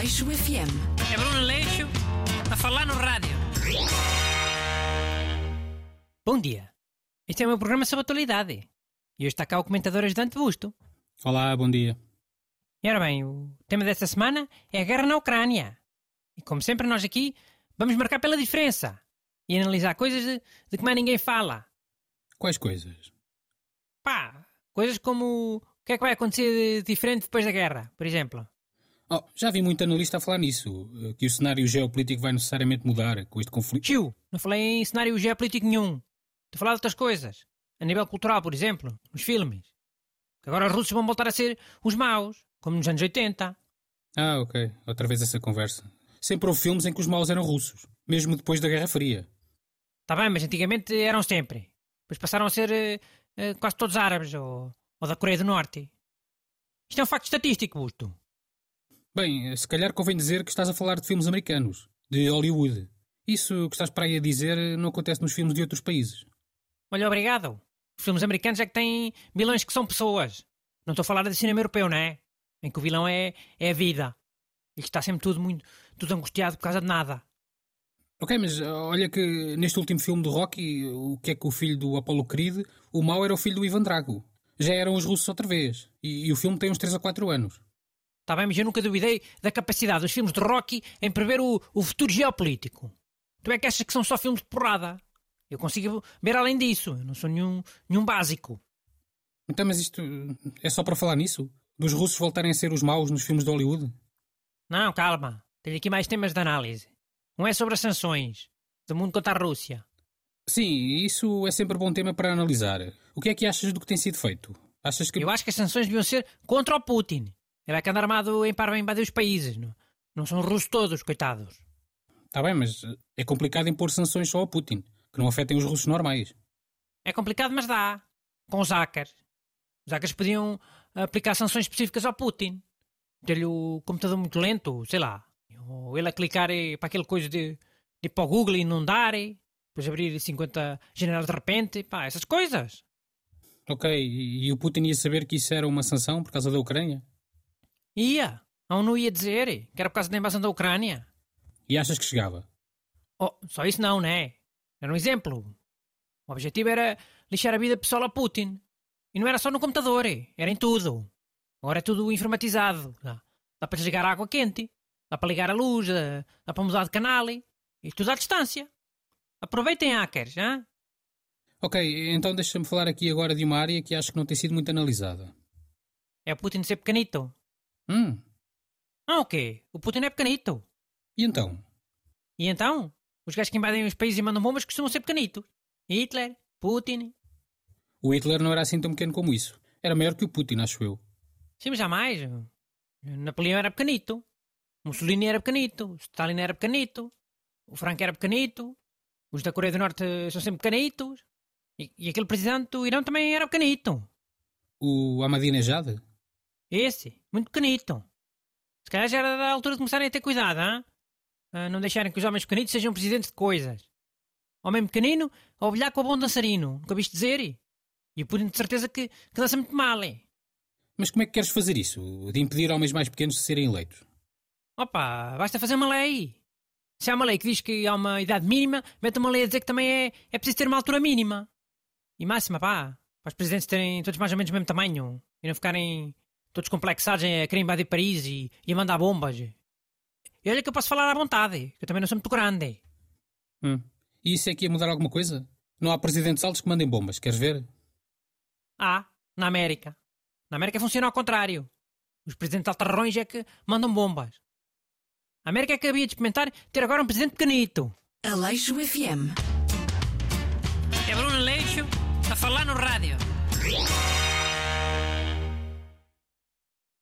Aleixo FM. É Bruno Leixo a falar no rádio. Bom dia. Este é o meu programa sobre atualidade. E hoje está cá o comentador ajudante Busto. Olá, bom dia. E ora bem, o tema desta semana é a guerra na Ucrânia. E como sempre, nós aqui vamos marcar pela diferença e analisar coisas de, de que mais ninguém fala. Quais coisas? Pá, coisas como o que é que vai acontecer de diferente depois da guerra, por exemplo. Oh, já vi muito analista a falar nisso, eh, que o cenário geopolítico vai necessariamente mudar com este conflito. Tio, não falei em cenário geopolítico nenhum. Estou a falar de outras coisas. A nível cultural, por exemplo, nos filmes. Que agora os russos vão voltar a ser os maus, como nos anos 80. Ah, ok. Outra vez essa conversa. Sempre houve filmes em que os maus eram russos, mesmo depois da Guerra Fria. Está bem, mas antigamente eram sempre. Depois passaram a ser eh, quase todos árabes ou, ou da Coreia do Norte. Isto é um facto estatístico, Busto. Bem, se calhar convém dizer que estás a falar de filmes americanos, de Hollywood. Isso que estás para aí a dizer não acontece nos filmes de outros países. Olha, obrigado. Os filmes americanos é que têm vilões que são pessoas. Não estou a falar de cinema europeu, não é? Em que o vilão é, é a vida. E que está sempre tudo muito tudo angustiado por causa de nada. Ok, mas olha que neste último filme do Rocky, o que é que o filho do Apollo Creed, o mau era o filho do Ivan Drago. Já eram os russos outra vez. E, e o filme tem uns 3 a 4 anos. Está bem, mas eu nunca duvidei da capacidade dos filmes de Rocky em prever o, o futuro geopolítico. Tu é que achas que são só filmes de porrada? Eu consigo ver além disso. Eu não sou nenhum, nenhum básico. Então, mas isto é só para falar nisso? Dos russos voltarem a ser os maus nos filmes de Hollywood? Não, calma. Tenho aqui mais temas de análise. Um é sobre as sanções do mundo contra a Rússia. Sim, isso é sempre bom tema para analisar. O que é que achas do que tem sido feito? Achas que. Eu acho que as sanções deviam ser contra o Putin. Ele é que anda armado em par a invadir os países. Não, não são russos todos, coitados. Está bem, mas é complicado impor sanções só ao Putin, que não afetem os russos normais. É complicado, mas dá. Com os hackers. Os hackers podiam aplicar sanções específicas ao Putin. Ter-lhe o computador muito lento, sei lá. Ou ele a clicar para aquele coisa de, de ir para o Google e inundar, depois abrir 50 janelas de repente, pá, essas coisas. Ok, e o Putin ia saber que isso era uma sanção por causa da Ucrânia? Ia. A ONU ia dizer que era por causa da invasão da Ucrânia. E achas que chegava? Oh, só isso não, né? Era um exemplo. O objetivo era lixar a vida pessoal a Putin. E não era só no computador, era em tudo. Agora é tudo informatizado. Dá, dá para desligar a água quente, dá para ligar a luz, dá, dá para mudar de canal e tudo à distância. Aproveitem hackers, hein? Ok, então deixa-me falar aqui agora de uma área que acho que não tem sido muito analisada. É o Putin ser pequenito. Hum. Ah, o quê? O Putin é pequenito. E então? E então? Os gajos que invadem os países e mandam bombas costumam ser pequenitos. Hitler, Putin. O Hitler não era assim tão pequeno como isso. Era maior que o Putin, acho eu. Sim, mas jamais. Napoleão era pequenito. Mussolini era pequenito. Stalin era pequenito. O Franco era pequenito. Os da Coreia do Norte são sempre pequenitos. E, e aquele presidente do Irão também era pequenito. O Ahmadinejad? Esse, muito pequenito. Se calhar já era da altura de começarem a ter cuidado, hein? A não deixarem que os homens pequenitos sejam presidentes de coisas. Homem pequenino, a olhar com o bom dançarino. Nunca viste dizer? E o Putin de certeza que, que dança muito mal, é? Mas como é que queres fazer isso? De impedir homens mais pequenos de serem eleitos? Opa, basta fazer uma lei. Se há uma lei que diz que há uma idade mínima, mete uma lei a dizer que também é, é preciso ter uma altura mínima. E máxima, pá. Para os presidentes terem todos mais ou menos o mesmo tamanho. E não ficarem todos complexados a querer invadir Paris e, e a mandar bombas. E olha que eu posso falar à vontade, que eu também não sou muito grande. Hum. E isso é que ia mudar alguma coisa? Não há presidentes altos que mandem bombas, queres ver? Ah, na América. Na América funciona ao contrário. Os presidentes altarrões é que mandam bombas. A América é que havia de experimentar ter agora um presidente pequenito. Aleixo FM. É Bruno Leixo a falar no rádio.